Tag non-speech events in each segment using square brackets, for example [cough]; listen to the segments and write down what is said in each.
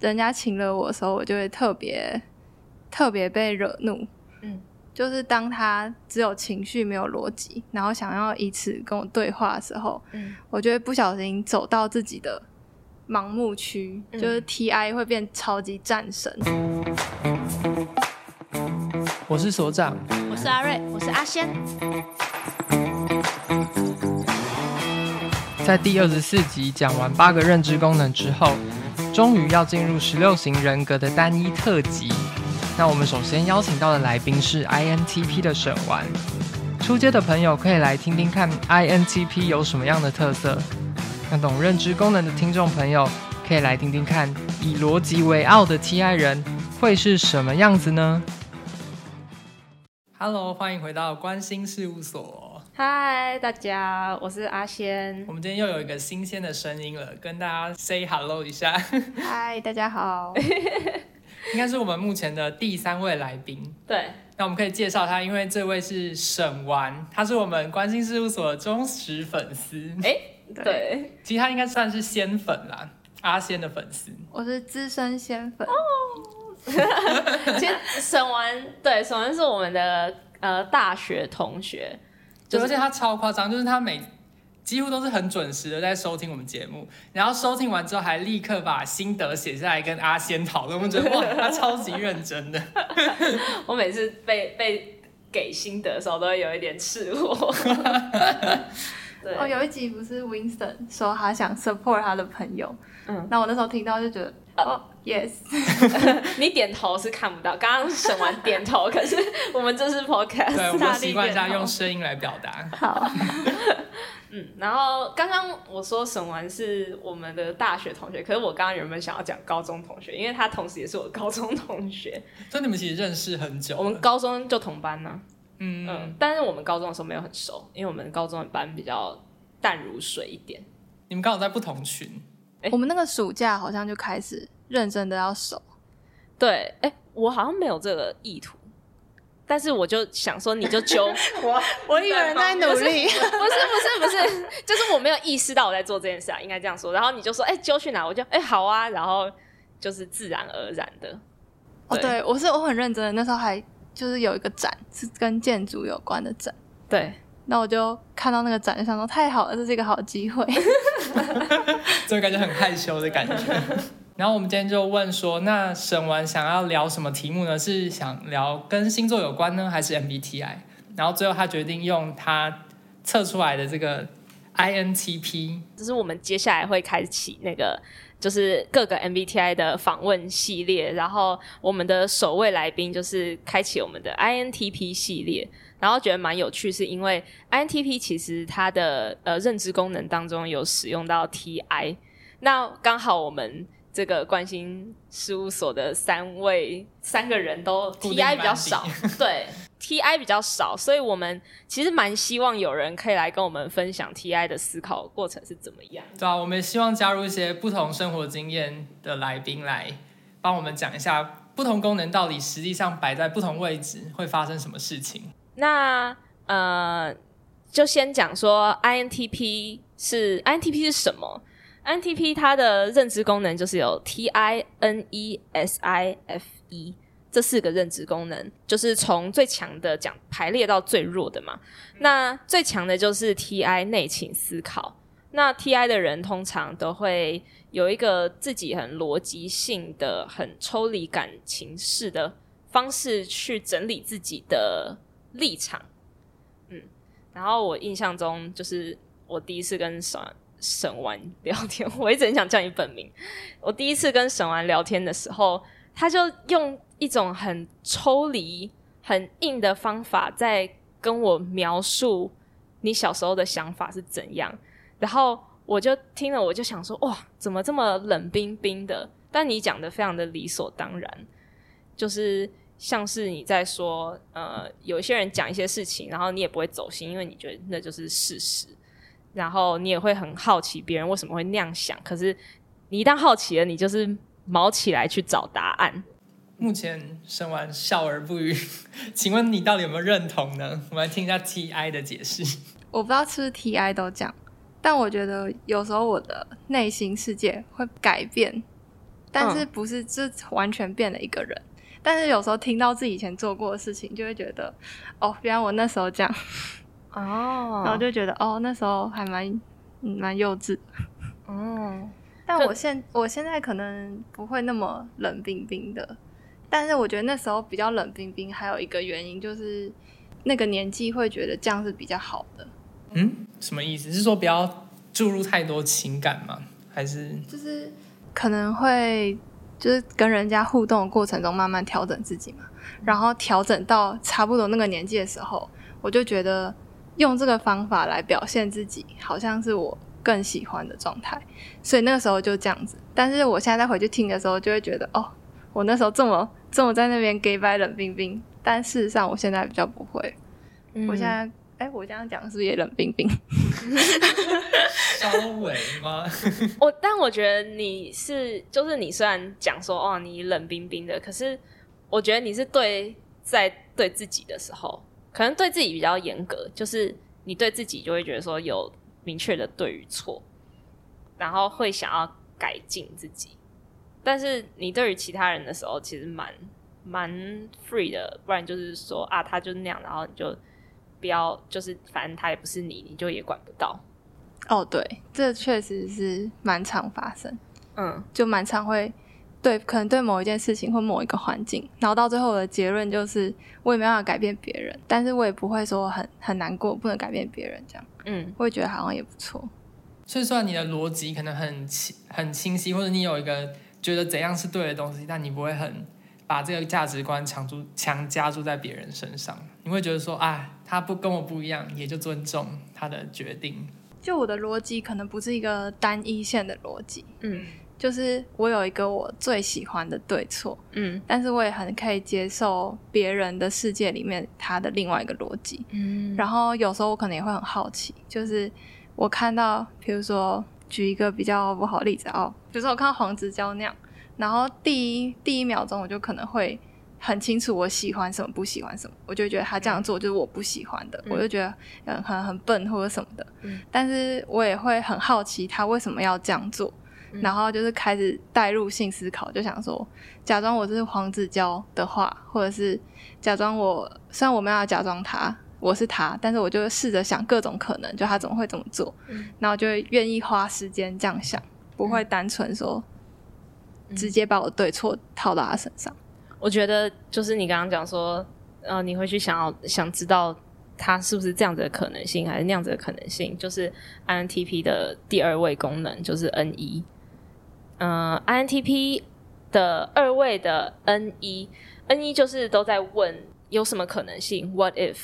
人家请了我的时候，我就会特别特别被惹怒。嗯，就是当他只有情绪没有逻辑，然后想要以此跟我对话的时候，嗯，我就会不小心走到自己的盲目区，嗯，就是 TI 会变超级战神。我是所长，我是阿瑞，我是阿仙。在第二十四集讲完八个认知功能之后，终于要进入十六型人格的单一特辑。那我们首先邀请到的来宾是 INTP 的沈琬。初阶的朋友可以来听听看 INTP 有什么样的特色。那懂认知功能的听众朋友可以来听听看，以逻辑为傲的 TI 人会是什么样子呢？Hello，欢迎回到关心事务所。嗨，大家，我是阿仙。我们今天又有一个新鲜的声音了，跟大家 say hello 一下。嗨，大家好。[laughs] 应该是我们目前的第三位来宾。对。那我们可以介绍他，因为这位是沈完，他是我们关心事务所的忠实粉丝。哎，对。其实他应该算是仙粉啦，阿仙的粉丝。我是资深仙粉。哦。[laughs] 其实沈完，对，沈完是我们的呃大学同学。而且他超夸张，就是他每几乎都是很准时的在收听我们节目，然后收听完之后还立刻把心得写下来跟阿仙讨论。我们觉得 [laughs] 哇，他超级认真的。[laughs] 我每次被被给心得的时候，都会有一点赤裸。[laughs] 对哦，有一集不是 Winston 说他想 support 他的朋友，嗯，那我那时候听到就觉得。哦、oh，yes，[laughs] 你点头是看不到，刚刚审完点头，可是我们这是 podcast，对，我们习惯一下用声音来表达。好，[laughs] 嗯，然后刚刚我说审完是我们的大学同学，可是我刚刚原本想要讲高中同学，因为他同时也是我高中同学，所以你们其实认识很久。我们高中就同班呢、啊，嗯嗯，但是我们高中的时候没有很熟，因为我们高中的班比较淡如水一点。你们刚好在不同群。欸、我们那个暑假好像就开始认真的要熟，对，哎、欸，我好像没有这个意图，但是我就想说，你就揪 [laughs] 我，我一个人在努力，不是不是不是，不是，就是我没有意识到我在做这件事啊，应该这样说。然后你就说，哎、欸，揪去哪？我就，哎、欸，好啊，然后就是自然而然的。哦，对，我是我很认真的，那时候还就是有一个展是跟建筑有关的展，对。那我就看到那个展，就想说太好了，这是一个好机会，[laughs] 就感觉很害羞的感觉。[laughs] 然后我们今天就问说，那沈文想要聊什么题目呢？是想聊跟星座有关呢，还是 MBTI？然后最后他决定用他测出来的这个 INTP，就是我们接下来会开启那个就是各个 MBTI 的访问系列，然后我们的首位来宾就是开启我们的 INTP 系列。然后觉得蛮有趣，是因为 INTP 其实它的呃认知功能当中有使用到 TI，那刚好我们这个关心事务所的三位三个人都 TI 比较少，对 TI 比较少，所以我们其实蛮希望有人可以来跟我们分享 TI 的思考过程是怎么样。对啊，我们也希望加入一些不同生活经验的来宾来帮我们讲一下不同功能到底实际上摆在不同位置会发生什么事情。那呃，就先讲说 INTP 是 INTP 是什么？INTP 它的认知功能就是有 T I N E S I F E 这四个认知功能，就是从最强的讲排列到最弱的嘛。那最强的就是 T I 内倾思考。那 T I 的人通常都会有一个自己很逻辑性的、很抽离感情式的方式去整理自己的。立场，嗯，然后我印象中就是我第一次跟沈沈琬聊天，我一直很想叫你本名。我第一次跟沈琬聊天的时候，他就用一种很抽离、很硬的方法在跟我描述你小时候的想法是怎样，然后我就听了，我就想说，哇，怎么这么冷冰冰的？但你讲的非常的理所当然，就是。像是你在说，呃，有些人讲一些事情，然后你也不会走心，因为你觉得那就是事实，然后你也会很好奇别人为什么会那样想。可是你一旦好奇了，你就是卯起来去找答案。目前生完笑而不语，[laughs] 请问你到底有没有认同呢？我们来听一下 TI 的解释。我不知道是不是 TI 都讲，但我觉得有时候我的内心世界会改变。但是不是就完全变了一个人。嗯、但是有时候听到自己以前做过的事情，就会觉得，哦，原来我那时候这样，哦，然后就觉得，哦，那时候还蛮蛮幼稚，哦。但我现我现在可能不会那么冷冰冰的，但是我觉得那时候比较冷冰冰，还有一个原因就是那个年纪会觉得这样是比较好的。嗯，什么意思？是说不要注入太多情感吗？还是就是可能会就是跟人家互动的过程中慢慢调整自己嘛，然后调整到差不多那个年纪的时候，我就觉得用这个方法来表现自己，好像是我。更喜欢的状态，所以那个时候就这样子。但是我现在再回去听的时候，就会觉得哦，我那时候这么这么在那边假掰冷冰冰。但事实上，我现在比较不会。嗯、我现在，哎、欸，我这样讲是不是也冷冰冰？稍微吗？[laughs] 我但我觉得你是，就是你虽然讲说哦，你冷冰冰的，可是我觉得你是对在对自己的时候，可能对自己比较严格，就是你对自己就会觉得说有。明确的对与错，然后会想要改进自己，但是你对于其他人的时候，其实蛮蛮 free 的，不然就是说啊，他就是那样，然后你就不要，就是反正他也不是你，你就也管不到。哦，对，这确实是蛮常发生，嗯，就蛮常会对，可能对某一件事情或某一个环境，然后到最后的结论就是，我也没办法改变别人，但是我也不会说很很难过，不能改变别人这样。嗯，我也觉得好像也不错。所以说你的逻辑可能很清很清晰，或者你有一个觉得怎样是对的东西，但你不会很把这个价值观强注强加注在别人身上。你会觉得说，哎，他不跟我不一样，也就尊重他的决定。就我的逻辑可能不是一个单一线的逻辑，嗯，就是我有一个我最喜欢的对错，嗯，但是我也很可以接受别人的世界里面他的另外一个逻辑，嗯，然后有时候我可能也会很好奇，就是我看到，比如说举一个比较不好的例子哦，比如说我看到黄子佼那样，然后第一第一秒钟我就可能会。很清楚我喜欢什么，不喜欢什么，我就觉得他这样做就是我不喜欢的，嗯、我就觉得嗯很很笨或者什么的。嗯、但是我也会很好奇他为什么要这样做，嗯、然后就是开始代入性思考，就想说，假装我是黄子佼的话，或者是假装我虽然我没有要假装他我是他，但是我就试着想各种可能，就他怎么会这么做，嗯、然后就会愿意花时间这样想，不会单纯说、嗯、直接把我对错套到他身上。我觉得就是你刚刚讲说，呃，你会去想要想知道他是不是这样子的可能性，还是那样子的可能性，就是 INTP 的第二位功能就是 N 一，嗯，INTP 的二位的 N 一，N 一就是都在问有什么可能性，What if，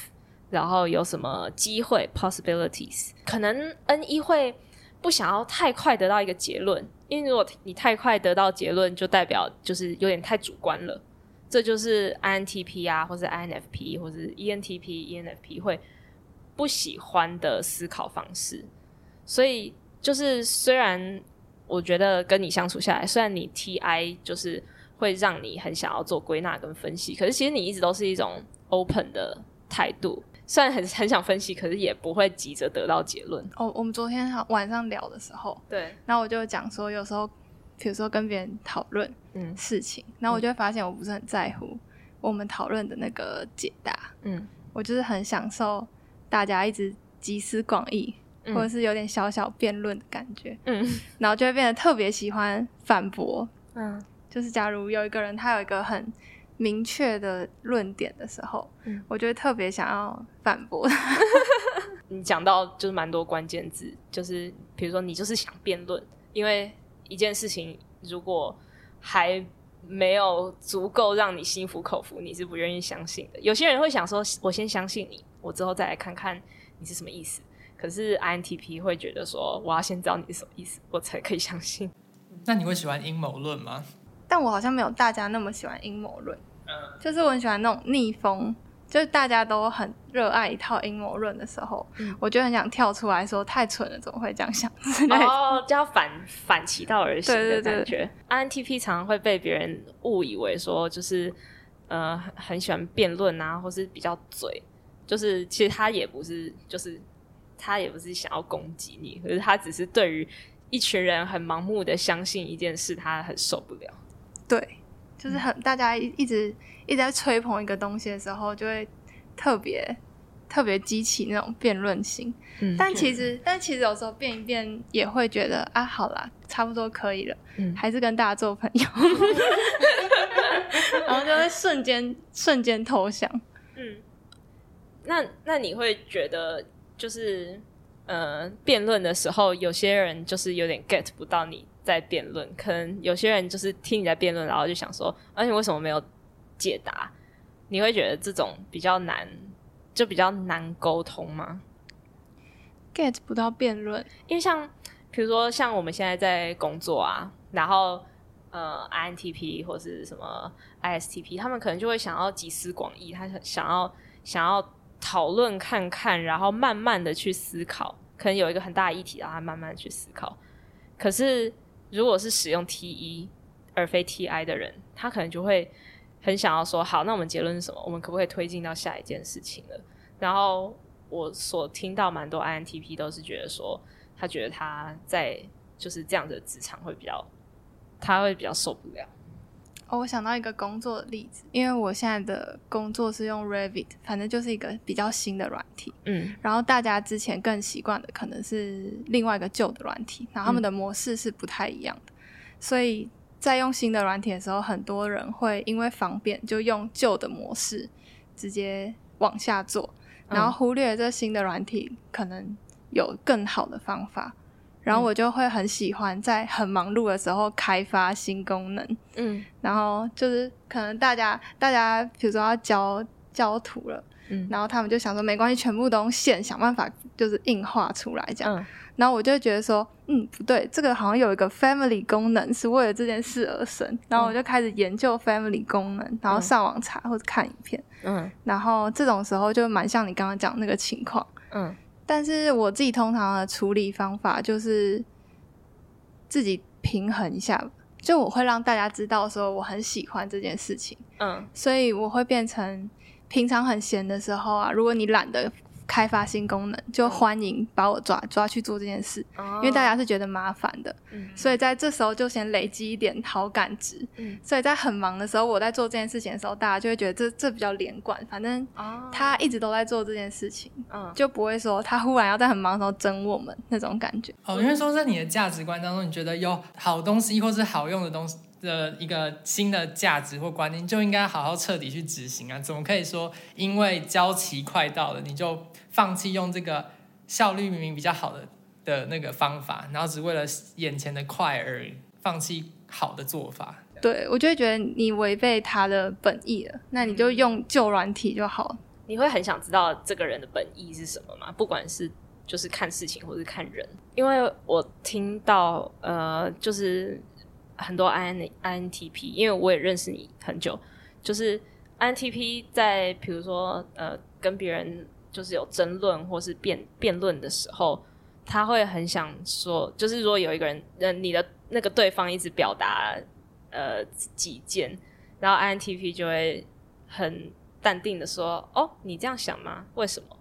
然后有什么机会，Possibilities，可能 N 一会不想要太快得到一个结论，因为如果你太快得到结论，就代表就是有点太主观了。这就是 INTP 啊，或是 INFP，或是 ENTP、ENFP 会不喜欢的思考方式。所以，就是虽然我觉得跟你相处下来，虽然你 TI 就是会让你很想要做归纳跟分析，可是其实你一直都是一种 open 的态度。虽然很很想分析，可是也不会急着得到结论。哦，我们昨天晚上聊的时候，对，然后我就讲说，有时候。比如说跟别人讨论嗯。事情，嗯、然后我就会发现我不是很在乎我们讨论的那个解答，嗯，我就是很享受大家一直集思广益，嗯、或者是有点小小辩论的感觉，嗯，[laughs] 然后就会变得特别喜欢反驳，嗯，就是假如有一个人他有一个很明确的论点的时候，嗯，我就会特别想要反驳。[laughs] 你讲到就是蛮多关键字，就是比如说你就是想辩论，因为。一件事情如果还没有足够让你心服口服，你是不愿意相信的。有些人会想说：“我先相信你，我之后再来看看你是什么意思。”可是 INTP 会觉得说：“我要先知道你是什么意思，我才可以相信。[laughs] ”那你会喜欢阴谋论吗？但我好像没有大家那么喜欢阴谋论，嗯，就是我很喜欢那种逆风。就是大家都很热爱一套阴谋论的时候，嗯、我就很想跳出来说太蠢了，怎么会这样想？哦，就要反反其道而行的感觉。INTP 常常会被别人误以为说就是呃很喜欢辩论啊，或是比较嘴，就是其实他也不是，就是他也不是想要攻击你，可是他只是对于一群人很盲目的相信一件事，他很受不了。对，就是很、嗯、大家一一直一直在吹捧一个东西的时候，就会特别特别激起那种辩论心。嗯，但其实、嗯、但其实有时候变一变也会觉得啊，好啦，差不多可以了，嗯、还是跟大家做朋友，[laughs] 然后就会瞬间瞬间投降。嗯，那那你会觉得就是。呃，辩论的时候，有些人就是有点 get 不到你在辩论，可能有些人就是听你在辩论，然后就想说，而、啊、且为什么没有解答？你会觉得这种比较难，就比较难沟通吗？get 不到辩论，因为像比如说像我们现在在工作啊，然后呃，INTP 或是什么 ISTP，他们可能就会想要集思广益，他想要想要。讨论看看，然后慢慢的去思考，可能有一个很大的议题，让他慢慢去思考。可是，如果是使用 T 一而非 T I 的人，他可能就会很想要说：好，那我们结论是什么？我们可不可以推进到下一件事情了？然后，我所听到蛮多 I N T P 都是觉得说，他觉得他在就是这样的职场会比较，他会比较受不了。哦，我想到一个工作的例子，因为我现在的工作是用 Revit，反正就是一个比较新的软体。嗯，然后大家之前更习惯的可能是另外一个旧的软体，然后他们的模式是不太一样的。嗯，所以在用新的软体的时候，很多人会因为方便就用旧的模式直接往下做，然后忽略这新的软体可能有更好的方法。然后我就会很喜欢在很忙碌的时候开发新功能，嗯，然后就是可能大家大家比如说要交交图了，嗯，然后他们就想说没关系，全部都用线想办法就是硬画出来这样，嗯，然后我就觉得说，嗯，不对，这个好像有一个 family 功能是为了这件事而生，然后我就开始研究 family 功能，然后上网查或者看影片，嗯，然后这种时候就蛮像你刚刚讲那个情况，嗯。但是我自己通常的处理方法就是自己平衡一下，就我会让大家知道说我很喜欢这件事情，嗯，所以我会变成平常很闲的时候啊，如果你懒得。开发新功能，就欢迎把我抓抓去做这件事，因为大家是觉得麻烦的，所以在这时候就先累积一点好感值，所以在很忙的时候，我在做这件事情的时候，大家就会觉得这这比较连贯，反正他一直都在做这件事情，就不会说他忽然要在很忙的时候整我们那种感觉。哦，因为说在你的价值观当中，你觉得有好东西或是好用的东西。的一个新的价值或观念，就应该好好彻底去执行啊！怎么可以说因为交期快到了，你就放弃用这个效率明明比较好的的那个方法，然后只为了眼前的快而放弃好的做法？对，我就会觉得你违背他的本意了，那你就用旧软体就好。你会很想知道这个人的本意是什么吗？不管是就是看事情或是看人，因为我听到呃，就是。很多 I N I N T P，因为我也认识你很久，就是 I N T P 在比如说呃跟别人就是有争论或是辩辩论的时候，他会很想说，就是如果有一个人，呃你的那个对方一直表达呃己见，然后 I N T P 就会很淡定的说，哦你这样想吗？为什么？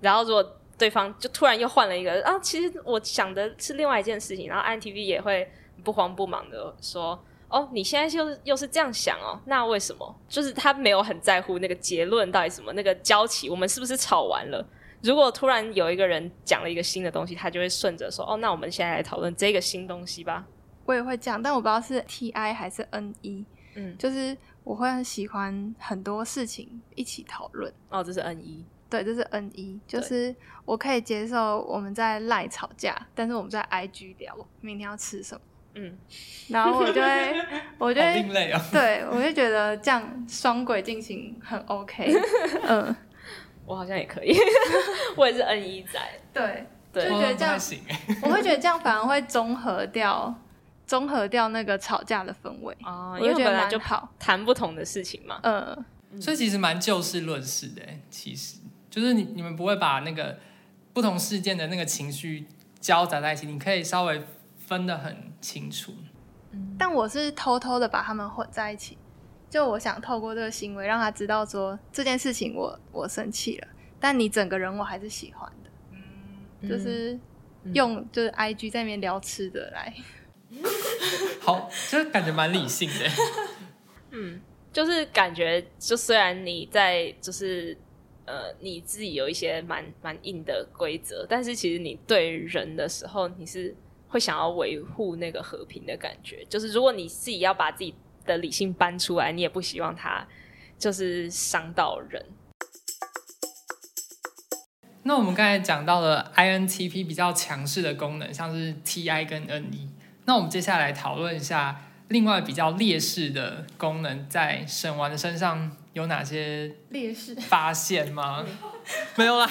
然后如果对方就突然又换了一个啊，其实我想的是另外一件事情，然后 I N T P 也会。不慌不忙的说：“哦，你现在又又是这样想哦？那为什么？就是他没有很在乎那个结论到底什么，那个交期我们是不是吵完了？如果突然有一个人讲了一个新的东西，他就会顺着说：哦，那我们现在来讨论这个新东西吧。我也会讲，但我不知道是 T I 还是 N E。嗯，就是我会很喜欢很多事情一起讨论。哦，这是 N E。对，这是 N E，就是我可以接受我们在赖吵架，但是我们在 I G 聊明天要吃什么。”嗯，[laughs] 然后我就会，我就会，哦、[laughs] 对，我就觉得这样双轨进行很 OK。[laughs] 嗯，我好像也可以，我也是 N 一仔。对，对，就觉得这样，我会觉得这样反而会综合掉，综合掉那个吵架的氛围。哦，因为本来就跑谈不同的事情嘛。嗯，所以其实蛮就事论事的，其实就是你你们不会把那个不同事件的那个情绪交杂在一起，你可以稍微。分的很清楚，但我是偷偷的把他们混在一起，就我想透过这个行为让他知道说这件事情我我生气了，但你整个人我还是喜欢的，嗯，就是用就是 IG 在那边聊吃的来。[laughs] [laughs] 好，就是感觉蛮理性的。嗯，就是感觉，就虽然你在就是呃你自己有一些蛮蛮硬的规则，但是其实你对人的时候，你是会想要维护那个和平的感觉。就是如果你自己要把自己的理性搬出来，你也不希望它就是伤到人。那我们刚才讲到了 INTP 比较强势的功能，像是 TI 跟 NE。那我们接下来讨论一下另外比较劣势的功能，在沈完的身上有哪些劣势发现吗？[laughs] 没有啦，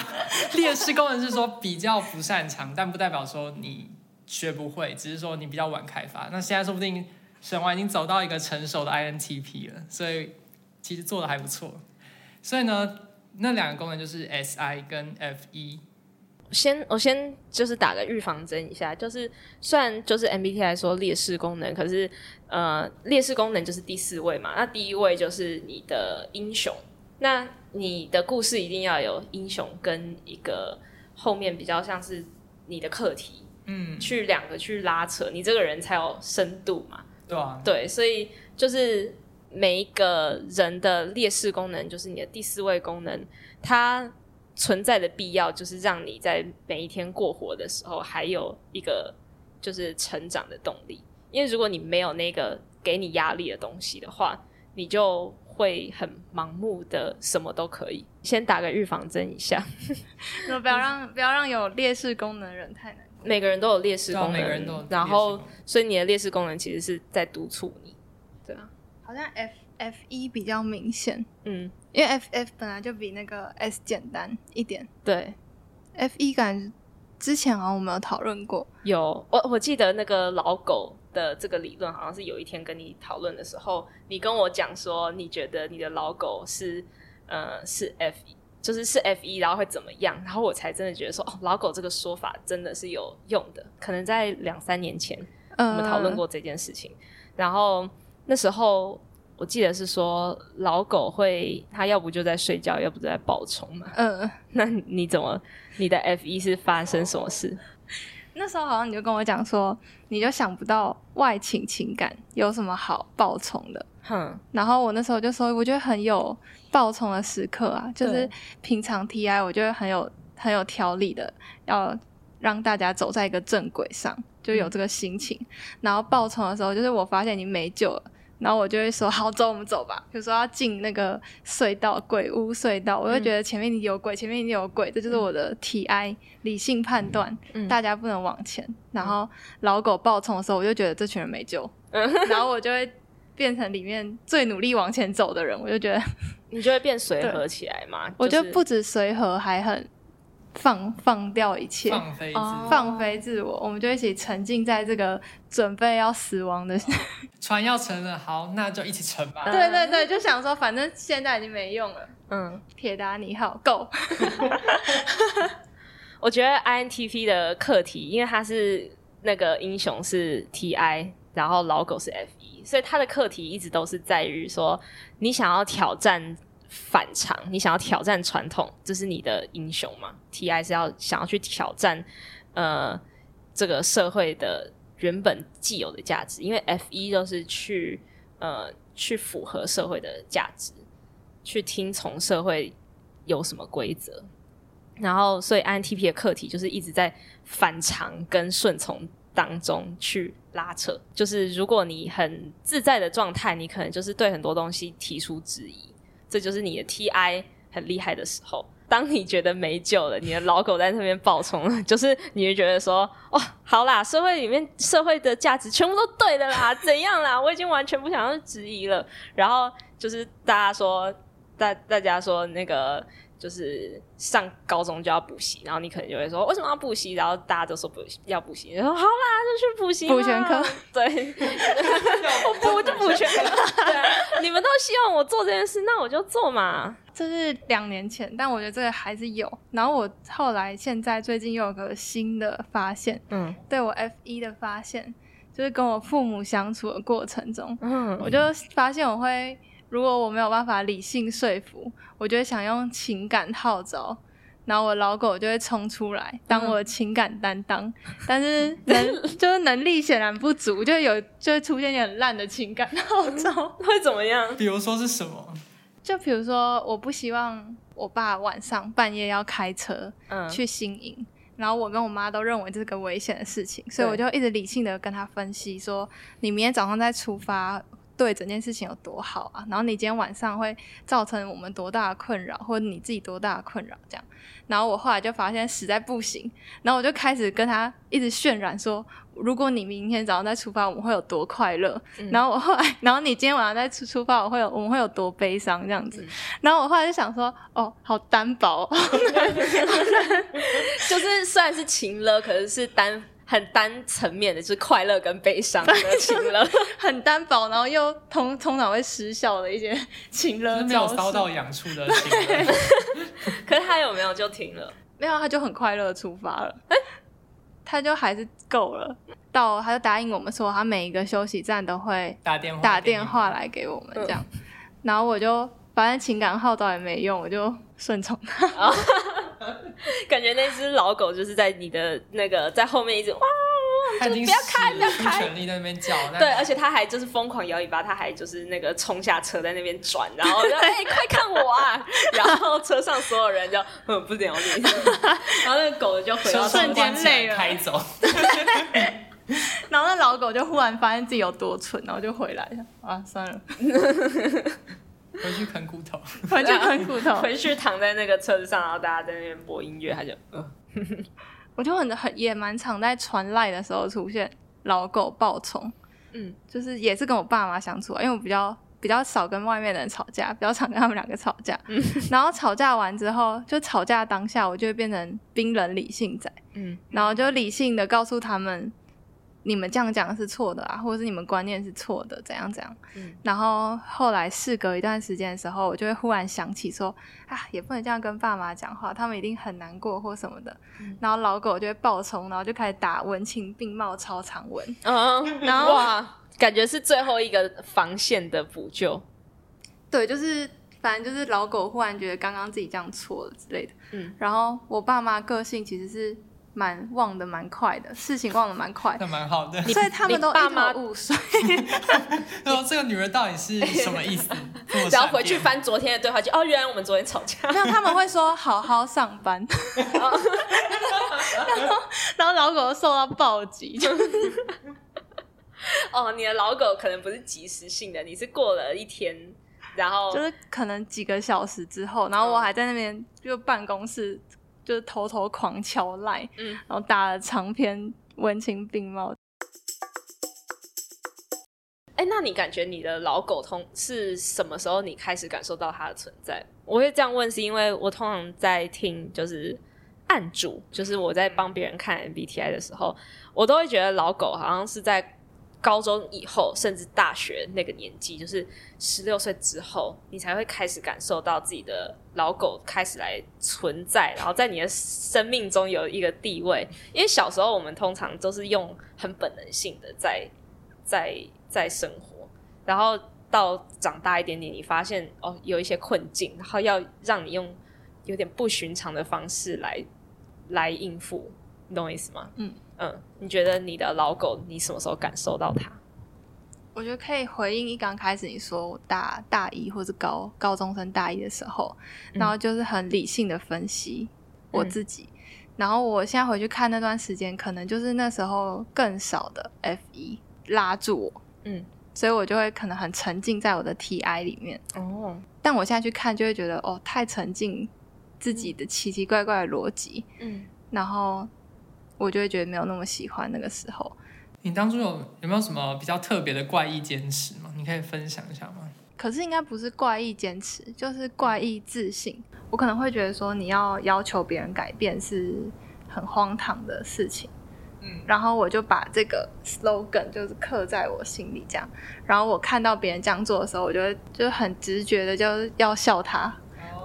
劣势功能是说比较不擅长，但不代表说你学不会，只是说你比较晚开发。那现在说不定沈琬已经走到一个成熟的 INTP 了，所以其实做的还不错。所以呢，那两个功能就是 SI 跟 FE。先，我先就是打个预防针一下，就是虽然就是 MBTI 说劣势功能，可是呃，劣势功能就是第四位嘛，那第一位就是你的英雄，那你的故事一定要有英雄跟一个后面比较像是你的课题，嗯，去两个去拉扯，你这个人才有深度嘛，对啊，对，所以就是每一个人的劣势功能，就是你的第四位功能，它。存在的必要就是让你在每一天过活的时候，还有一个就是成长的动力。因为如果你没有那个给你压力的东西的话，你就会很盲目的什么都可以。[laughs] 先打个预防针一下，[laughs] 不要让不要让有劣势功能的人太难。每个人都有劣势功能，然后所以你的劣势功能其实是在督促你。对啊，好像 F F 一比较明显，嗯。因为 F F 本来就比那个 S 简单一点，对，F 一感觉之前好像我们有讨论过，有。我我记得那个老狗的这个理论，好像是有一天跟你讨论的时候，你跟我讲说你觉得你的老狗是呃是 F 一，就是是 F 一，然后会怎么样，然后我才真的觉得说哦，老狗这个说法真的是有用的，可能在两三年前我们讨论过这件事情，呃、然后那时候。我记得是说老狗会，它要不就在睡觉，要不就在暴冲嘛。嗯，[laughs] 那你怎么？你的 F 一是发生什么事？[laughs] 那时候好像你就跟我讲说，你就想不到外倾情感有什么好暴冲的。哼。然后我那时候就说，我觉得很有暴冲的时刻啊，就是平常 TI 我觉得很有很有条理的，要让大家走在一个正轨上，就有这个心情。嗯、然后爆冲的时候，就是我发现你没救了。然后我就会说：“好，走，我们走吧。”比如说要进那个隧道，鬼屋隧道，我就觉得前面有鬼，前面一定有鬼，这就是我的 TI 理性判断，嗯、大家不能往前。然后老狗爆冲的时候，我就觉得这群人没救，嗯、[laughs] 然后我就会变成里面最努力往前走的人，我就觉得 [laughs] 你就会变随和起来嘛。我觉得不止随和，还很。放放掉一切，放飞自我，放飞自我，我们就一起沉浸在这个准备要死亡的 [laughs] 船要沉了，好，那就一起沉吧。对对对，就想说，反正现在已经没用了。嗯，铁达尼号，Go。[laughs] 我觉得 INTP 的课题，因为他是那个英雄是 TI，然后老狗是 FE，所以他的课题一直都是在于说，你想要挑战。反常，你想要挑战传统，这是你的英雄嘛？TI 是要想要去挑战，呃，这个社会的原本既有的价值，因为 FE 就是去呃去符合社会的价值，去听从社会有什么规则，然后所以 INTP 的课题就是一直在反常跟顺从当中去拉扯，就是如果你很自在的状态，你可能就是对很多东西提出质疑。这就是你的 TI 很厉害的时候。当你觉得没救了，你的老狗在那边暴冲了，就是你会觉得说：“哦，好啦，社会里面社会的价值全部都对的啦，怎样啦？我已经完全不想要质疑了。”然后就是大家说，大大家说那个。就是上高中就要补习，然后你可能就会说为什么要补习？然后大家都说补习要补习，然后好啦，就去补习补全科。[laughs] 对，[laughs] 我补就补全科。对啊，你们都希望我做这件事，那我就做嘛。这是两年前，但我觉得这个还是有。然后我后来现在最近又有个新的发现，嗯，对我 F 一的发现，就是跟我父母相处的过程中，嗯，我就发现我会。如果我没有办法理性说服，我就会想用情感号召，然后我老狗就会冲出来当我的情感担当，但是能就是能力显然不足，就有就会出现一点很烂的情感号召，会怎么样？比如说是什么？就比如说，我不希望我爸晚上半夜要开车去新营，嗯、然后我跟我妈都认为这是个危险的事情，所以我就一直理性的跟他分析说，你明天早上再出发。对整件事情有多好啊，然后你今天晚上会造成我们多大的困扰，或者你自己多大的困扰这样，然后我后来就发现实在不行，然后我就开始跟他一直渲染说，如果你明天早上再出发，我们会有多快乐，嗯、然后我后来，然后你今天晚上再出出发，我会有我们会有多悲伤这样子，嗯、然后我后来就想说，哦，好单薄，[laughs] 就是虽然是情了，可是是单。很单层面的，就是快乐跟悲伤的情勒，[laughs] 很单薄，然后又通通常会失效的一些情勒，没有搔到痒处的情 [laughs] 可是他有没有就停了？没有，他就很快乐出发了。欸、他就还是够了，到他就答应我们说，他每一个休息站都会打电话打电话来给我们这样。嗯、然后我就反正情感号召也没用，我就顺从他。哦 [laughs] 感觉那只老狗就是在你的那个在后面一直哇，就不要开，不要开，全力在那边叫。对，而且它还就是疯狂摇尾巴，它还就是那个冲下车在那边转，然后就 [laughs] 哎、欸，快看我啊！然后车上所有人就嗯不鸟你，然后那个狗就回到瞬间累了开走。[laughs] 然后那老狗就忽然发现自己有多蠢，然后就回来了啊，算了。回去啃骨头，[laughs] 回去啃骨头，回去躺在那个车子上，然后大家在那边播音乐，他就，呃、[laughs] 我就很很也蛮常在传赖的时候出现老狗暴冲，嗯，就是也是跟我爸妈相处，因为我比较比较少跟外面的人吵架，比较常跟他们两个吵架，嗯、[laughs] 然后吵架完之后，就吵架当下我就会变成冰冷理性仔，嗯，然后就理性的告诉他们。你们这样讲是错的啊，或者是你们观念是错的，怎样怎样。嗯，然后后来事隔一段时间的时候，我就会忽然想起说，啊，也不能这样跟爸妈讲话，他们一定很难过或什么的。嗯，然后老狗就会暴冲，然后就开始打文情并茂超长文。[laughs] 嗯，然后哇，感觉是最后一个防线的补救。对，就是反正就是老狗忽然觉得刚刚自己这样错了之类的。嗯，然后我爸妈个性其实是。蛮忘的蛮快的，事情忘的蛮快，那蛮好的，所以他们都一头雾水。[laughs] 说这个女人到底是什么意思？[laughs] 然后回去翻昨天的对话，就哦，原来我们昨天吵架。没有，他们会说好好上班，然 [laughs] 后然后老狗受到暴击。哦，你的老狗可能不是即时性的，你是过了一天，然后就是可能几个小时之后，然后我还在那边就办公室。就是偷偷狂敲赖，嗯，然后打了长篇文情并茂。哎、欸，那你感觉你的老狗通是什么时候你开始感受到它的存在？我会这样问，是因为我通常在听就是案主，就是我在帮别人看 MBTI 的时候，我都会觉得老狗好像是在。高中以后，甚至大学那个年纪，就是十六岁之后，你才会开始感受到自己的老狗开始来存在，然后在你的生命中有一个地位。因为小时候我们通常都是用很本能性的在在在生活，然后到长大一点点，你发现哦有一些困境，然后要让你用有点不寻常的方式来来应付，你懂我意思吗？嗯。嗯，你觉得你的老狗，你什么时候感受到它？我觉得可以回应一刚开始你说我大大一或是高高中生大一的时候，嗯、然后就是很理性的分析我自己，嗯、然后我现在回去看那段时间，可能就是那时候更少的 F 一拉住我，嗯，所以我就会可能很沉浸在我的 TI 里面哦，但我现在去看就会觉得哦，太沉浸自己的奇奇怪怪的逻辑，嗯，然后。我就会觉得没有那么喜欢那个时候。你当初有有没有什么比较特别的怪异坚持吗？你可以分享一下吗？可是应该不是怪异坚持，就是怪异自信。我可能会觉得说，你要要求别人改变是很荒唐的事情。嗯，然后我就把这个 slogan 就是刻在我心里，这样。然后我看到别人这样做的时候，我觉得就很直觉的就是要笑他，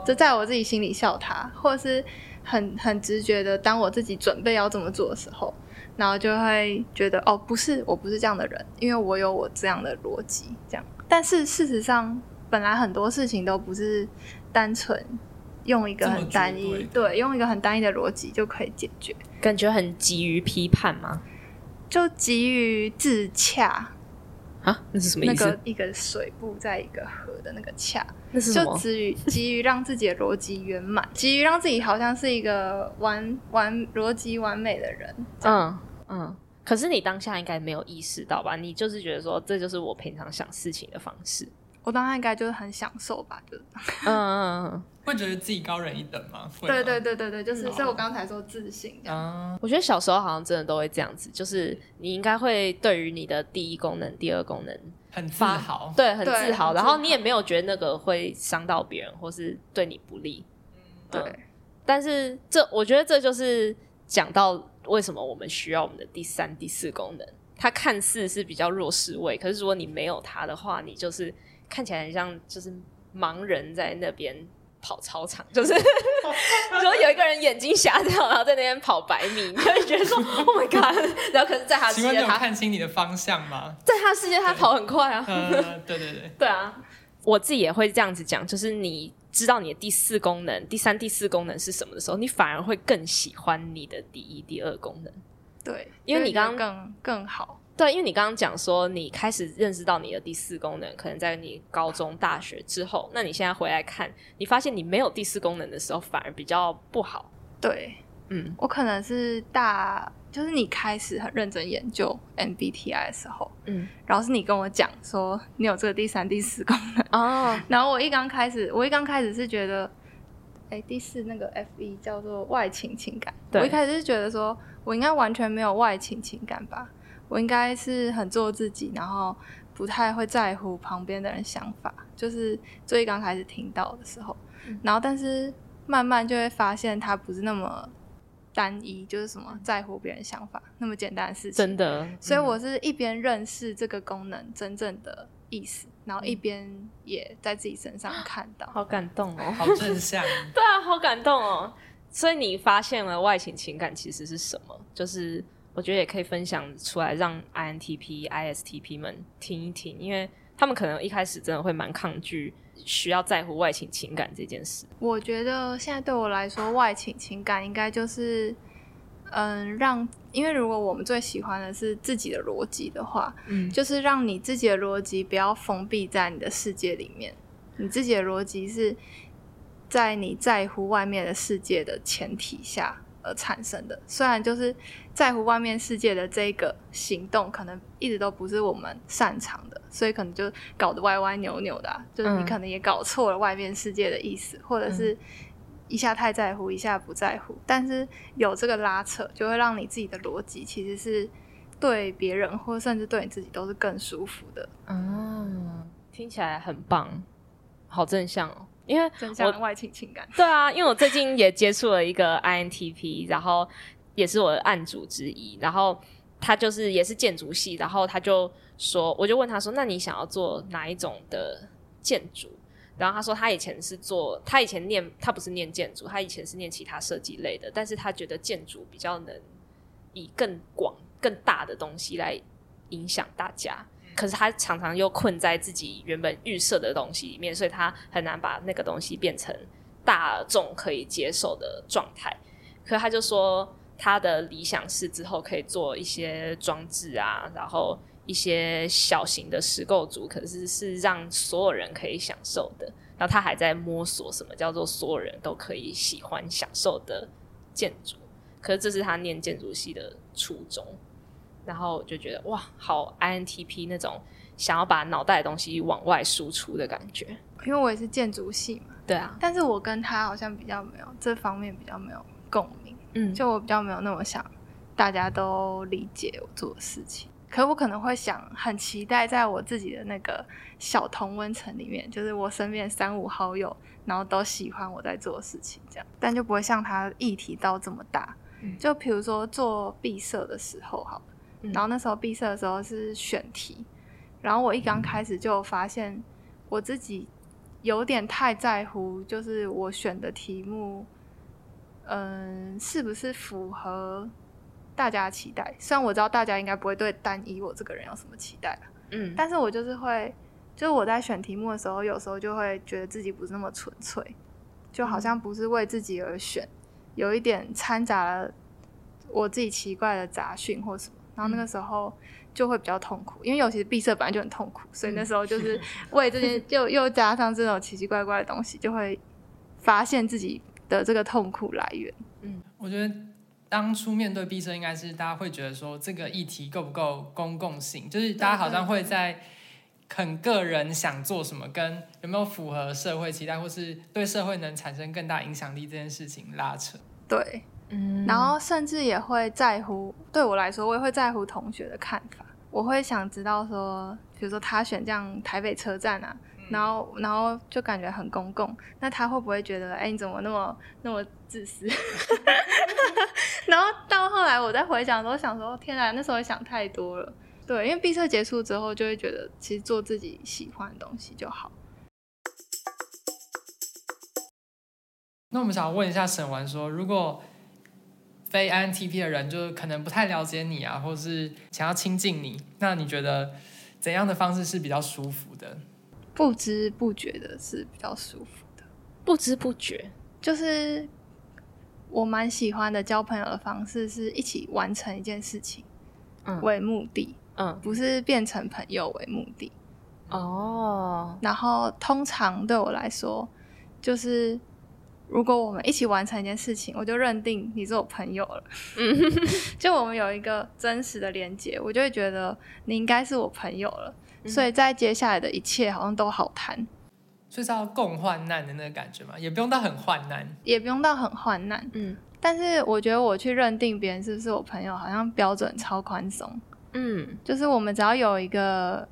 就在我自己心里笑他，或者是。很很直觉的，当我自己准备要这么做的时候，然后就会觉得哦，不是，我不是这样的人，因为我有我这样的逻辑，这样。但是事实上，本来很多事情都不是单纯用一个很单一，对，用一个很单一的逻辑就可以解决。感觉很急于批判吗？就急于自洽啊？那是什么意思？那个一个水部在一个河的那个恰，那是什么？就急于急于让自己的逻辑圆满，[laughs] 急于让自己好像是一个完完逻辑完美的人。嗯嗯。可是你当下应该没有意识到吧？你就是觉得说，这就是我平常想事情的方式。我当下应该就是很享受吧，就是嗯嗯 [laughs] 嗯，会觉得自己高人一等吗？会吗？对对对对对，就是，所以我刚才说自信。嗯，我觉得小时候好像真的都会这样子，就是你应该会对于你的第一功能、第二功能很自豪，对，很自豪，然后你也没有觉得那个会伤到别人或是对你不利。对，嗯，但是这我觉得这就是讲到为什么我们需要我们的第三、第四功能。它看似是比较弱势位，可是如果你没有它的话，你就是。看起来很像就是盲人在那边跑操场，就是如果有一个人眼睛瞎掉，然后在那边跑百米，你就会觉得说 “Oh my god”，然后可是在他世界，请问你有看清你的方向吗？在他世界，他跑很快啊。呃、对对对，[laughs] 对啊，我自己也会这样子讲，就是你知道你的第四功能、第三、第四功能是什么的时候，你反而会更喜欢你的第一、第二功能。对，因为你刚刚更更好。对，因为你刚刚讲说你开始认识到你的第四功能，可能在你高中、大学之后。那你现在回来看，你发现你没有第四功能的时候，反而比较不好。对，嗯，我可能是大，就是你开始很认真研究 MBTI 的时候，嗯，然后是你跟我讲说你有这个第三、第四功能哦。然后我一刚开始，我一刚开始是觉得，哎，第四那个 FE 叫做外倾情感。对，我一开始是觉得说我应该完全没有外倾情感吧。我应该是很做自己，然后不太会在乎旁边的人想法，就是最刚开始听到的时候，嗯、然后但是慢慢就会发现它不是那么单一，就是什么在乎别人想法那么简单的事情。真的，所以我是一边认识这个功能真正的意思，嗯、然后一边也在自己身上看到。好感动哦，好正向。[laughs] 对啊，好感动哦。所以你发现了外情情感其实是什么？就是。我觉得也可以分享出来，让 INTP、ISTP 们听一听，因为他们可能一开始真的会蛮抗拒需要在乎外情情感这件事。我觉得现在对我来说，外情情感应该就是，嗯，让，因为如果我们最喜欢的是自己的逻辑的话，嗯，就是让你自己的逻辑不要封闭在你的世界里面，你自己的逻辑是在你在乎外面的世界的前提下。而产生的，虽然就是在乎外面世界的这个行动，可能一直都不是我们擅长的，所以可能就搞得歪歪扭扭的啊，就是你可能也搞错了外面世界的意思，或者是一下太在乎，一下不在乎。但是有这个拉扯，就会让你自己的逻辑其实是对别人，或甚至对你自己都是更舒服的。嗯，听起来很棒，好正向哦。因为我外情情感，对啊，因为我最近也接触了一个 INTP，然后也是我的案主之一，然后他就是也是建筑系，然后他就说，我就问他说，那你想要做哪一种的建筑？然后他说他以前是做，他以前念他不是念建筑，他以前是念其他设计类的，但是他觉得建筑比较能以更广、更大的东西来影响大家。可是他常常又困在自己原本预设的东西里面，所以他很难把那个东西变成大众可以接受的状态。可他就说，他的理想是之后可以做一些装置啊，然后一些小型的石构组，可是是让所有人可以享受的。然后他还在摸索什么叫做所有人都可以喜欢享受的建筑。可是这是他念建筑系的初衷。然后我就觉得哇，好 INTP 那种想要把脑袋的东西往外输出的感觉。因为我也是建筑系嘛，对啊。但是我跟他好像比较没有这方面比较没有共鸣，嗯，就我比较没有那么想大家都理解我做的事情。可我可能会想很期待在我自己的那个小同温层里面，就是我身边三五好友，然后都喜欢我在做的事情这样，但就不会像他议题到这么大。嗯，就比如说做闭塞的时候，好。然后那时候毕设的时候是选题，然后我一刚开始就发现我自己有点太在乎，就是我选的题目，嗯，是不是符合大家的期待？虽然我知道大家应该不会对单一我这个人有什么期待，嗯，但是我就是会，就是我在选题目的时候，有时候就会觉得自己不是那么纯粹，就好像不是为自己而选，有一点掺杂了我自己奇怪的杂讯或什么，然后那个时候就会比较痛苦，因为尤其是闭塞本来就很痛苦，所以那时候就是为这件就又加上这种奇奇怪怪的东西，就会发现自己的这个痛苦来源。嗯，我觉得当初面对毕设，应该是大家会觉得说这个议题够不够公共性，就是大家好像会在。很个人想做什么，跟有没有符合社会期待，或是对社会能产生更大影响力这件事情拉扯。对，嗯，然后甚至也会在乎，对我来说，我也会在乎同学的看法。我会想知道说，比如说他选这样台北车站啊，嗯、然后然后就感觉很公共，那他会不会觉得，哎、欸，你怎么那么那么自私？[laughs] 然后到后来我在回想的时候，想说，天哪，那时候想太多了。对，因为毕设结束之后，就会觉得其实做自己喜欢的东西就好。那我们想要问一下沈琬说，如果非 INTP 的人，就可能不太了解你啊，或是想要亲近你，那你觉得怎样的方式是比较舒服的？不知不觉的是比较舒服的。不知不觉，就是我蛮喜欢的交朋友的方式，是一起完成一件事情为目的。嗯嗯，不是变成朋友为目的哦。然后通常对我来说，就是如果我们一起完成一件事情，我就认定你是我朋友了。嗯，[laughs] 就我们有一个真实的连接，我就会觉得你应该是我朋友了。所以在接下来的一切好像都好谈。所以是要共患难的那个感觉嘛，也不用到很患难，也不用到很患难。嗯，但是我觉得我去认定别人是不是我朋友，好像标准超宽松。嗯，就是我们只要有一个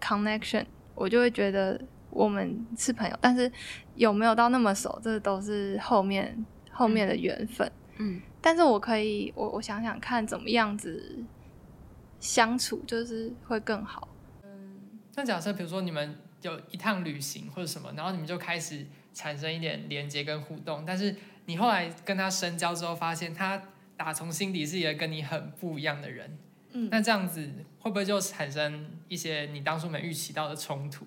connection，我就会觉得我们是朋友。但是有没有到那么熟，这都是后面后面的缘分。嗯，但是我可以，我我想想看，怎么样子相处就是会更好。嗯，那假设比如说你们有一趟旅行或者什么，然后你们就开始产生一点连接跟互动，但是你后来跟他深交之后，发现他打从心底是一个跟你很不一样的人。嗯，那这样子会不会就产生一些你当初没预期到的冲突？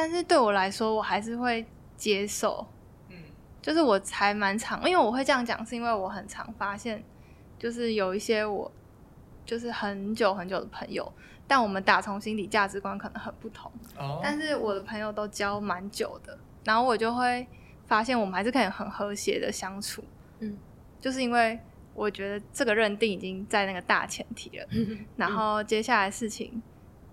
但是对我来说，我还是会接受。嗯，就是我才蛮常，因为我会这样讲，是因为我很常发现，就是有一些我就是很久很久的朋友，但我们打从心底价值观可能很不同。哦，但是我的朋友都交蛮久的，然后我就会发现，我们还是可以很和谐的相处。嗯，就是因为。我觉得这个认定已经在那个大前提了，[laughs] 然后接下来事情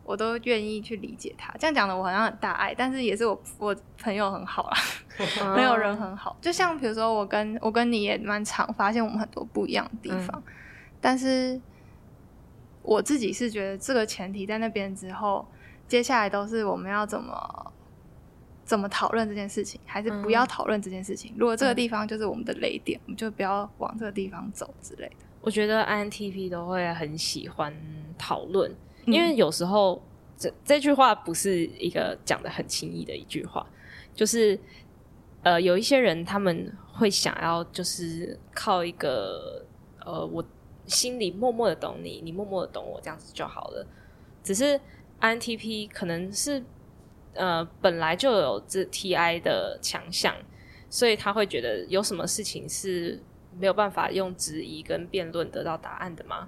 我都愿意去理解他。这样讲的我好像很大爱，但是也是我我朋友很好啦，[laughs] 没有人很好。就像比如说我跟我跟你也蛮常发现我们很多不一样的地方，嗯、但是我自己是觉得这个前提在那边之后，接下来都是我们要怎么。怎么讨论这件事情，还是不要讨论这件事情？嗯、如果这个地方就是我们的雷点，嗯、我们就不要往这个地方走之类的。我觉得 INTP 都会很喜欢讨论，嗯、因为有时候这这句话不是一个讲的很轻易的一句话，就是呃，有一些人他们会想要就是靠一个呃，我心里默默的懂你，你默默的懂我，这样子就好了。只是 INTP 可能是。呃，本来就有这 TI 的强项，所以他会觉得有什么事情是没有办法用质疑跟辩论得到答案的吗？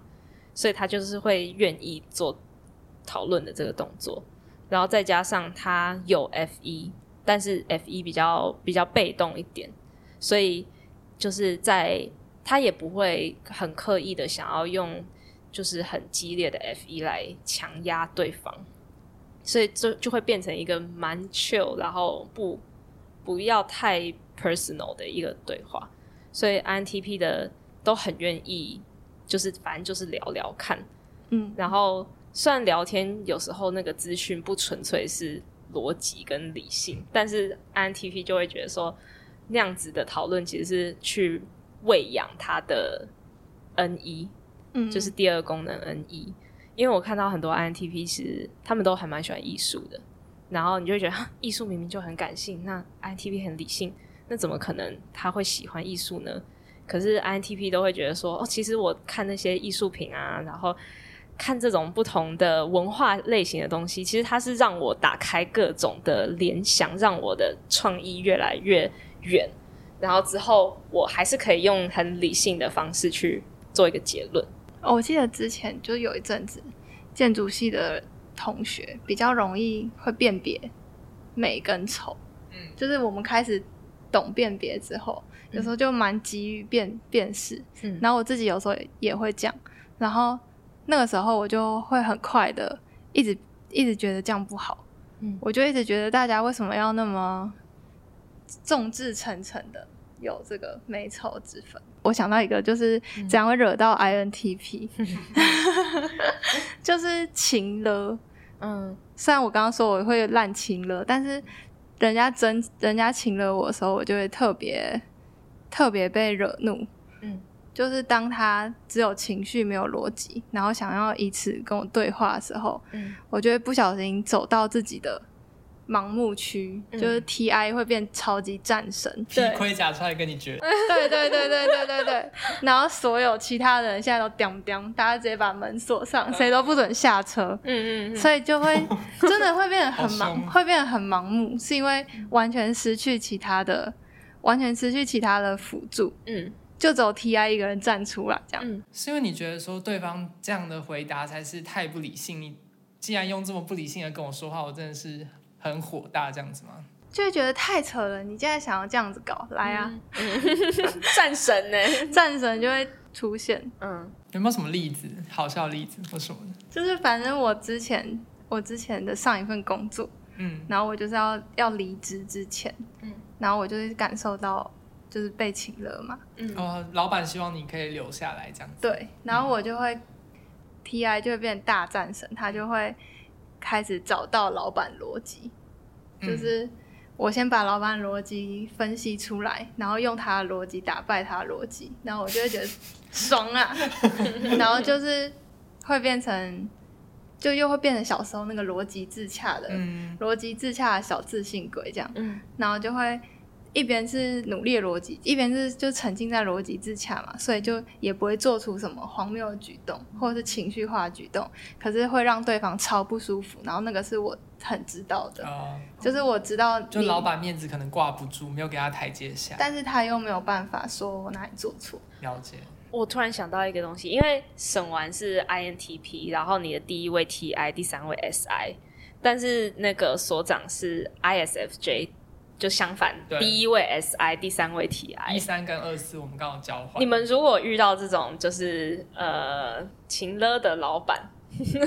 所以他就是会愿意做讨论的这个动作，然后再加上他有 F 一但是 F 一比较比较被动一点，所以就是在他也不会很刻意的想要用就是很激烈的 F 一来强压对方。所以就就会变成一个蛮 chill，然后不不要太 personal 的一个对话。所以 INTP 的都很愿意，就是反正就是聊聊看，嗯。然后虽然聊天有时候那个资讯不纯粹是逻辑跟理性，但是 INTP 就会觉得说那样子的讨论其实是去喂养他的 NE，嗯，就是第二功能 NE。因为我看到很多 INTP，其实他们都还蛮喜欢艺术的，然后你就会觉得艺术明明就很感性，那 INTP 很理性，那怎么可能他会喜欢艺术呢？可是 INTP 都会觉得说，哦，其实我看那些艺术品啊，然后看这种不同的文化类型的东西，其实它是让我打开各种的联想，让我的创意越来越远，然后之后我还是可以用很理性的方式去做一个结论。哦，我记得之前就有一阵子，建筑系的同学比较容易会辨别美跟丑，嗯，就是我们开始懂辨别之后，有时候就蛮急于辨辨识，嗯，然后我自己有时候也会这样，然后那个时候我就会很快的一直一直觉得这样不好，嗯，我就一直觉得大家为什么要那么众志成城的有这个美丑之分？我想到一个，就是怎样会惹到 INTP，、嗯、[laughs] 就是情了。嗯，虽然我刚刚说我会滥情了，但是人家真人家情了我的时候，我就会特别特别被惹怒。嗯，就是当他只有情绪没有逻辑，然后想要以此跟我对话的时候，嗯，我就会不小心走到自己的。盲目区、嗯、就是 T I 会变超级战神，披盔甲出来跟你决 [laughs] 对对对对对对对，然后所有其他的人现在都叮叮，大家直接把门锁上，谁都不准下车。嗯嗯，所以就会 [laughs] 真的会变得很盲，会变得很盲目，是因为完全失去其他的，完全失去其他的辅助。嗯，就只有 T I 一个人站出来这样。嗯，是因为你觉得说对方这样的回答才是太不理性，你既然用这么不理性的跟我说话，我真的是。很火大这样子吗？就会觉得太扯了！你现在想要这样子搞，来啊！[laughs] 战神呢？战神就会出现。嗯，有没有什么例子？好笑的例子或什么的？就是反正我之前我之前的上一份工作，嗯，然后我就是要要离职之前，嗯，然后我就是感受到就是被请了嘛，嗯，哦，老板希望你可以留下来这样子。对，然后我就会、嗯、TI 就会变成大战神，他就会。开始找到老板逻辑，就是我先把老板逻辑分析出来，然后用他的逻辑打败他的逻辑，然后我就会觉得爽啊，[laughs] 然后就是会变成，就又会变成小时候那个逻辑自洽的，逻辑自洽的小自信鬼这样，嗯然后就会。一边是努力的逻辑，一边是就沉浸在逻辑自洽嘛，所以就也不会做出什么荒谬的举动，或者是情绪化的举动，可是会让对方超不舒服。然后那个是我很知道的，呃、就是我知道，就老板面子可能挂不住，没有给他台阶下，但是他又没有办法说我哪里做错。了解。我突然想到一个东西，因为审完是 INTP，然后你的第一位 TI，第三位 SI，但是那个所长是 ISFJ。就相反，第一位 S I，第三位 T I，一三跟二四我们刚好交换。你们如果遇到这种就是呃情勒的老板，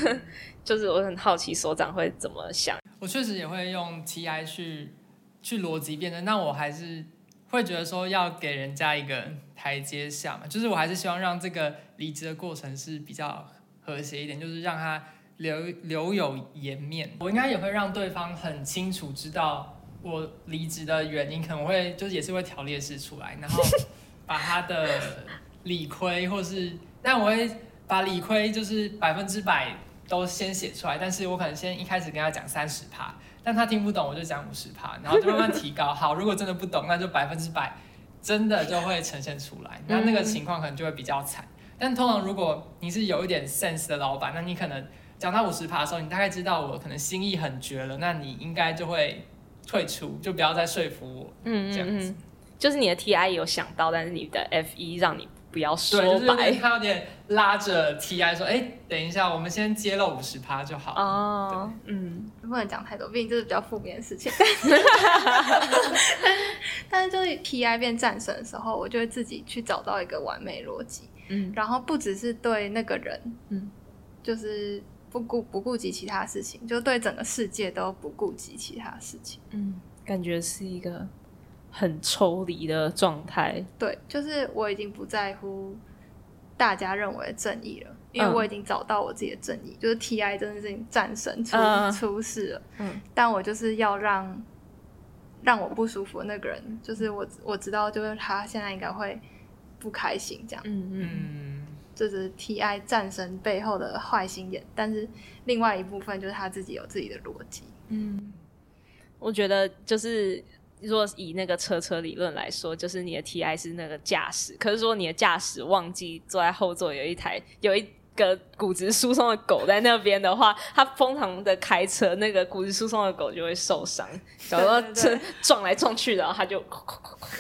[laughs] 就是我很好奇所长会怎么想。我确实也会用 T I 去去逻辑辩证，但我还是会觉得说要给人家一个台阶下嘛，就是我还是希望让这个离职的过程是比较和谐一点，就是让他留留有颜面。我应该也会让对方很清楚知道。我离职的原因可能会就是也是会条列式出来，然后 [laughs] 把他的理亏或是，但我会把理亏就是百分之百都先写出来，但是我可能先一开始跟他讲三十趴，但他听不懂我就讲五十趴，然后就慢慢提高。好，如果真的不懂，那就百分之百真的就会呈现出来，那那个情况可能就会比较惨。但通常如果你是有一点 sense 的老板，那你可能讲到五十趴的时候，你大概知道我可能心意很绝了，那你应该就会。退出就不要再说服我，嗯，这样子，就是你的 T I 有想到，但是你的 F E 让你不要说白，就是、他有点拉着 T I 说，哎、欸，等一下，我们先揭露五十趴就好。哦，嗯，不能讲太多，毕竟这是比较负面的事情。[laughs] [laughs] 但是就是 T I 变战神的时候，我就会自己去找到一个完美逻辑，嗯，然后不只是对那个人，嗯，就是。不顾不顾及其他事情，就对整个世界都不顾及其他事情。嗯，感觉是一个很抽离的状态。对，就是我已经不在乎大家认为的正义了，因为我已经找到我自己的正义。嗯、就是 T I 真的是战神出、嗯、出事了。嗯，但我就是要让让我不舒服的那个人，就是我我知道，就是他现在应该会不开心这样。嗯嗯。嗯这是 T I 战神背后的坏心眼，但是另外一部分就是他自己有自己的逻辑。嗯，我觉得就是如果以那个车车理论来说，就是你的 T I 是那个驾驶，可是说你的驾驶忘记坐在后座有一台有一个骨质疏松的狗在那边的话，它疯狂的开车，那个骨质疏松的狗就会受伤。假如说撞来撞去，然后它就，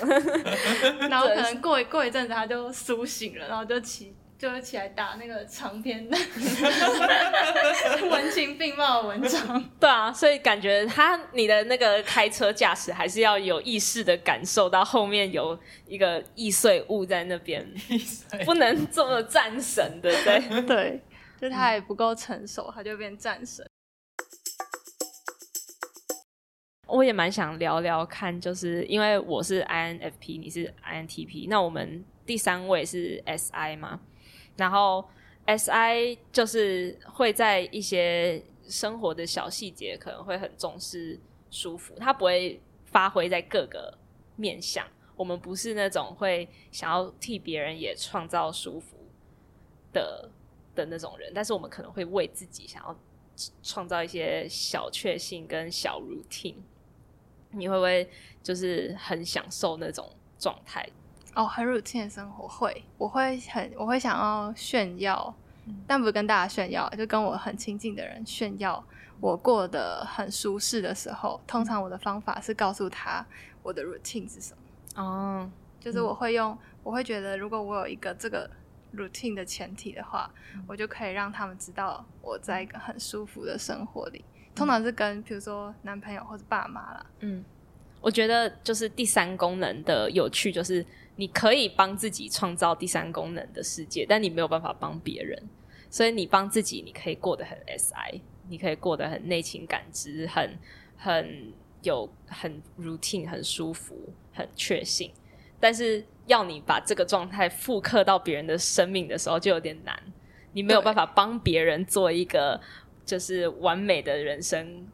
[laughs] 然后可能过一过一阵子，它就苏醒了，然后就起。就是起来打那个长篇的 [laughs] 文情并茂的文章。对啊，所以感觉他你的那个开车驾驶还是要有意识的感受到后面有一个易碎物在那边，不能这么战神，对不对？对，[laughs] 就他也不够成熟，他就变战神。我也蛮想聊聊看，就是因为我是 INFP，你是 INTP，那我们第三位是 SI 吗？然后，S I 就是会在一些生活的小细节可能会很重视舒服，他不会发挥在各个面向。我们不是那种会想要替别人也创造舒服的的那种人，但是我们可能会为自己想要创造一些小确幸跟小 routine。你会不会就是很享受那种状态？哦，很 routine 的生活会，我会很，我会想要炫耀，嗯、但不是跟大家炫耀，就跟我很亲近的人炫耀，我过得很舒适的时候，通常我的方法是告诉他我的 routine 是什么。哦，就是我会用，嗯、我会觉得如果我有一个这个 routine 的前提的话，嗯、我就可以让他们知道我在一个很舒服的生活里，嗯、通常是跟比如说男朋友或者爸妈啦。嗯，我觉得就是第三功能的有趣就是。你可以帮自己创造第三功能的世界，但你没有办法帮别人。所以你帮自己，你可以过得很 SI，你可以过得很内情感知，很很有很 routine，很舒服，很确信。但是要你把这个状态复刻到别人的生命的时候，就有点难。你没有办法帮别人做一个就是完美的人生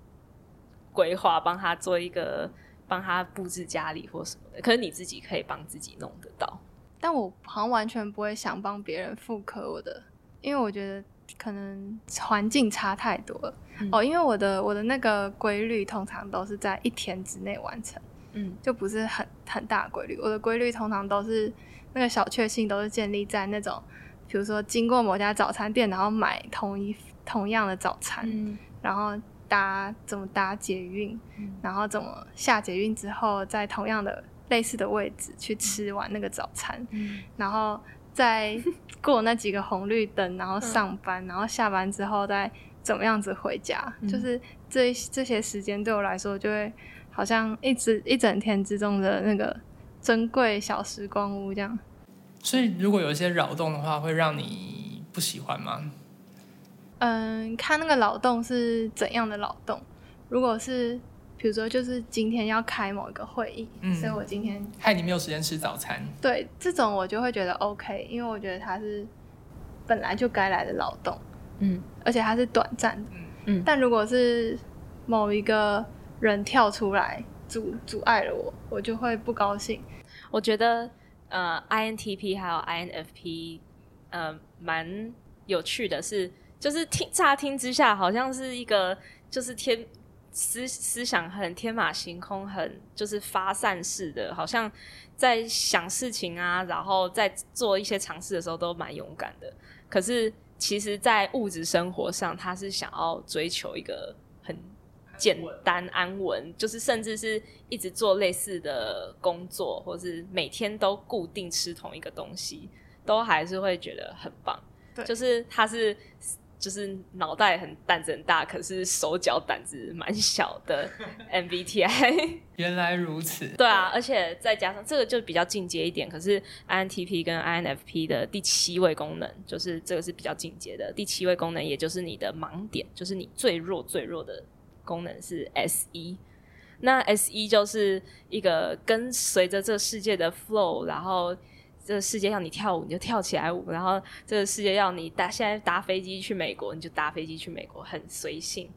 规划，帮他做一个。帮他布置家里或什么的，可是你自己可以帮自己弄得到。但我好像完全不会想帮别人复刻我的，因为我觉得可能环境差太多了。嗯、哦，因为我的我的那个规律通常都是在一天之内完成，嗯，就不是很很大规律。我的规律通常都是那个小确幸都是建立在那种，比如说经过某家早餐店，然后买同一同样的早餐，嗯、然后。搭怎么搭捷运，嗯、然后怎么下捷运之后，在同样的类似的位置去吃完那个早餐，嗯、然后再 [laughs] 过那几个红绿灯，然后上班，嗯、然后下班之后再怎么样子回家，嗯、就是这这些时间对我来说，就会好像一直一整天之中的那个珍贵小时光屋这样。所以，如果有一些扰动的话，会让你不喜欢吗？嗯，看那个劳动是怎样的劳动。如果是，比如说，就是今天要开某一个会议，嗯、所以我今天害你没有时间吃早餐。对，这种我就会觉得 OK，因为我觉得它是本来就该来的劳动，嗯，而且它是短暂的，嗯。但如果是某一个人跳出来阻阻碍了我，我就会不高兴。我觉得呃，INTP 还有 INFP，呃，蛮有趣的是。就是听乍听之下，好像是一个就是天思思想很天马行空，很就是发散式的，好像在想事情啊，然后在做一些尝试的时候都蛮勇敢的。可是其实，在物质生活上，他是想要追求一个很简单安稳，就是甚至是一直做类似的工作，或是每天都固定吃同一个东西，都还是会觉得很棒。对，就是他是。就是脑袋很胆子很大，可是手脚胆子蛮小的 MBTI。[laughs] [laughs] 原来如此。对啊，而且再加上这个就比较进阶一点。可是 INTP 跟 INFP 的第七位功能，就是这个是比较进阶的第七位功能，也就是你的盲点，就是你最弱最弱的功能是 SE。那 SE 就是一个跟随着这个世界的 flow，然后。这个世界要你跳舞，你就跳起来舞；然后这个世界要你搭，现在搭飞机去美国，你就搭飞机去美国，很随性。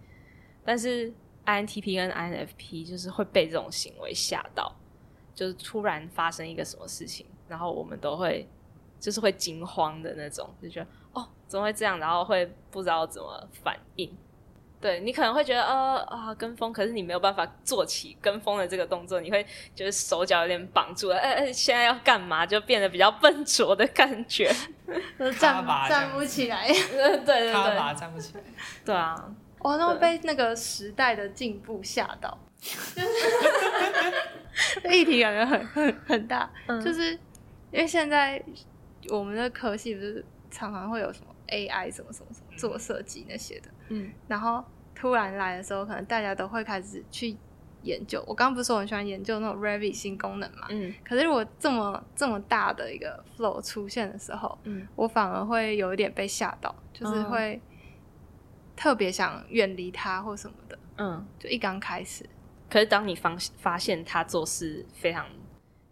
但是 INTP 跟 INFP 就是会被这种行为吓到，就是突然发生一个什么事情，然后我们都会就是会惊慌的那种，就觉得哦，怎么会这样？然后会不知道怎么反应。对，你可能会觉得呃啊跟风，可是你没有办法做起跟风的这个动作，你会觉得手脚有点绑住了，哎哎，现在要干嘛？就变得比较笨拙的感觉，站站不起来。对 [laughs] 对对，站不起来。对啊，我那被那个时代的进步吓到，[laughs] 就是 [laughs] 议题感觉很很很大，嗯、就是因为现在我们的科系不是常常会有什么 AI 什么什么什么做设计那些的。嗯，然后突然来的时候，可能大家都会开始去研究。我刚刚不是说我很喜欢研究那种 Revit 新功能嘛？嗯，可是如果这么这么大的一个 flow 出现的时候，嗯，我反而会有一点被吓到，就是会特别想远离它或什么的。嗯，就一刚开始，可是当你发发现他做事非常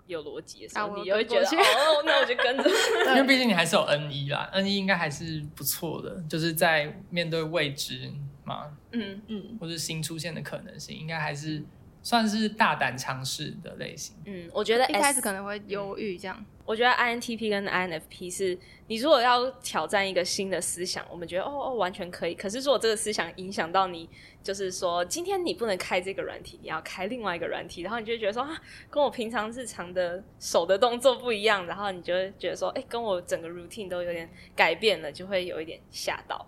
有逻辑的时候，啊、你又会觉得哦，那我就跟着。[laughs] 因为毕竟你还是有 N 一啦，N 一应该还是不错的，就是在面对未知嘛，嗯嗯，或是新出现的可能性，应该还是算是大胆尝试的类型。嗯，我觉得 S, 一开始可能会犹豫这样。我觉得 INTP 跟 INFP 是，你如果要挑战一个新的思想，我们觉得哦哦完全可以。可是如果这个思想影响到你，就是说今天你不能开这个软体，你要开另外一个软体，然后你就会觉得说啊，跟我平常日常的手的动作不一样，然后你就会觉得说，哎，跟我整个 routine 都有点改变了，就会有一点吓到。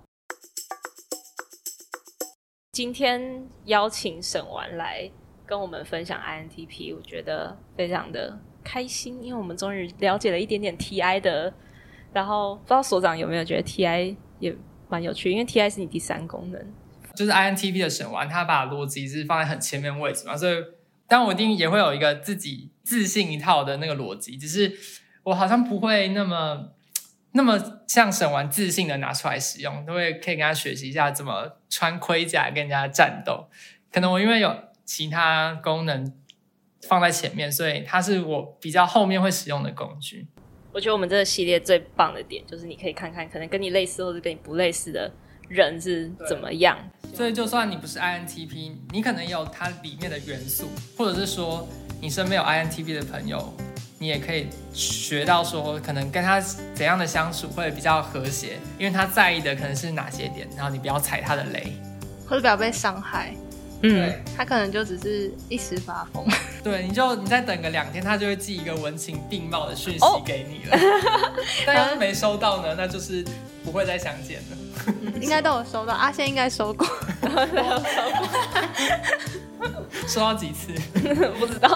今天邀请沈完来跟我们分享 INTP，我觉得非常的。开心，因为我们终于了解了一点点 TI 的，然后不知道所长有没有觉得 TI 也蛮有趣，因为 TI 是你第三功能，就是 INTP 的沈琬，他把逻辑是放在很前面位置嘛，所以当我一定也会有一个自己自信一套的那个逻辑，只是我好像不会那么那么像沈琬自信的拿出来使用，都会可以跟他学习一下怎么穿盔甲跟人家战斗，可能我因为有其他功能。放在前面，所以它是我比较后面会使用的工具。我觉得我们这个系列最棒的点就是，你可以看看可能跟你类似或者跟你不类似的人是怎么样。所以就算你不是 INTP，你可能也有它里面的元素，或者是说你身边有 INTP 的朋友，你也可以学到说，可能跟他怎样的相处会比较和谐，因为他在意的可能是哪些点，然后你不要踩他的雷，或者不要被伤害。嗯，他可能就只是一时发疯。[laughs] 对，你就你再等个两天，他就会寄一个文情并茂的讯息给你了。[laughs] 但要是没收到呢，那就是不会再相见了。应该都有收到，阿仙应该收过。收过。收到几次？[laughs] 不知道，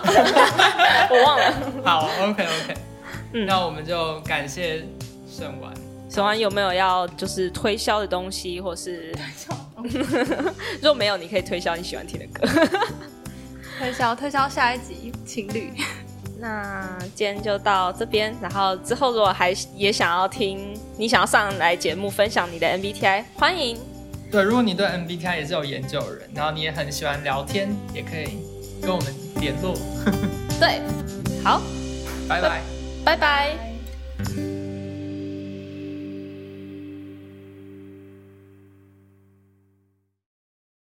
我忘了。好，OK OK，嗯，那我们就感谢沈完。沈完有没有要就是推销的东西，或是？[laughs] 如果没有，你可以推销你喜欢听的歌。[laughs] 推销推销下一集情侣。[laughs] 那今天就到这边，然后之后如果还也想要听，你想要上来节目分享你的 MBTI，欢迎。对，如果你对 MBTI 也是有研究的人，然后你也很喜欢聊天，也可以跟我们联络。对，好，拜拜，拜拜。